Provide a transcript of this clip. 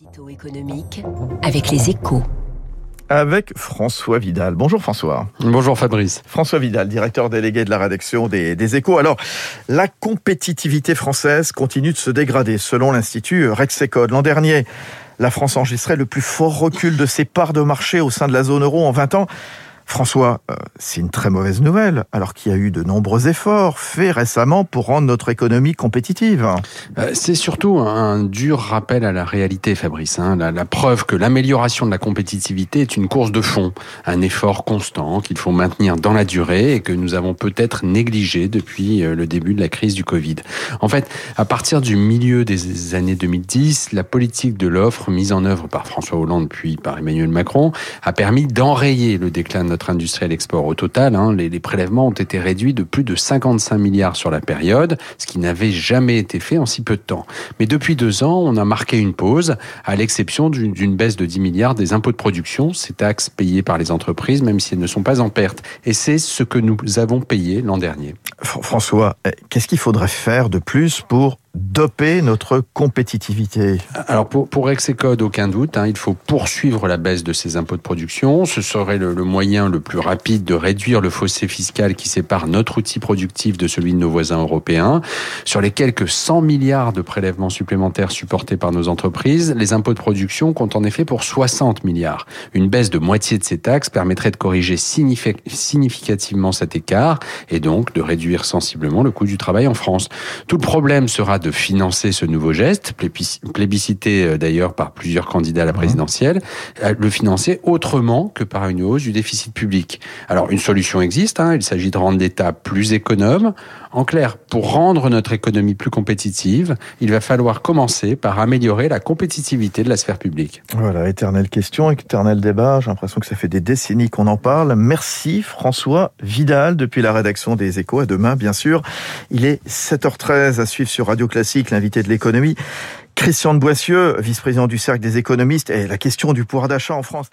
L'édito économique avec les échos. Avec François Vidal. Bonjour François. Bonjour Fabrice. François Vidal, directeur délégué de la rédaction des, des Échos. Alors, la compétitivité française continue de se dégrader selon l'Institut Rexecode. L'an dernier, la France enregistrait le plus fort recul de ses parts de marché au sein de la zone euro en 20 ans. François, euh, c'est une très mauvaise nouvelle, alors qu'il y a eu de nombreux efforts faits récemment pour rendre notre économie compétitive. Euh, c'est surtout un dur rappel à la réalité, Fabrice. Hein. La, la, preuve que l'amélioration de la compétitivité est une course de fond, un effort constant qu'il faut maintenir dans la durée et que nous avons peut-être négligé depuis euh, le début de la crise du Covid. En fait, à partir du milieu des années 2010, la politique de l'offre mise en œuvre par François Hollande puis par Emmanuel Macron a permis d'enrayer le déclin de notre notre industrie à l'export. Au total, hein, les, les, prélèvements ont été réduits de plus de 55 milliards sur la période, ce qui n'avait jamais été fait en si peu de temps. Mais depuis deux ans, on a marqué une pause, à l'exception d'une baisse de 10 milliards des impôts de production, ces taxes payées par les entreprises, même si elles ne sont pas en perte. Et c'est ce que nous avons payé l'an dernier. François, eh, qu'est-ce qu'il faudrait faire de plus pour doper notre compétitivité? Alors pour, pour Rexecode, aucun doute, hein, il faut poursuivre la baisse de ces impôts de production. Ce serait le, le, moyen le plus rapide de réduire le fossé fiscal qui sépare notre outil productif de celui de nos voisins européens. Sur les quelques 100 milliards de prélèvements supplémentaires supportés par nos entreprises, les impôts de production comptent en effet pour 60 milliards. Une baisse de moitié de ces taxes permettrait de corriger significativement cet écart et donc de réduire sensiblement le coût du travail en France. Tout le problème sera de financer ce nouveau geste, plébiscité euh, d'ailleurs par plusieurs candidats à la présidentielle, euh, le financer autrement que par une hausse du déficit public. Alors une solution existe, hein, il s'agit de rendre l'État plus économe. En clair, pour rendre notre économie plus compétitive, il va falloir commencer par améliorer la compétitivité de la sphère publique. Voilà, éternelle question, éternel débat. J'ai l'impression que ça fait des décennies qu'on en parle. Merci François Vidal depuis la rédaction des Échos. À demain, bien sûr. Il est 7h13 à suivre sur Radio Classique, l'invité de l'économie. Christian de Boissieu, vice-président du Cercle des économistes, et la question du pouvoir d'achat en France.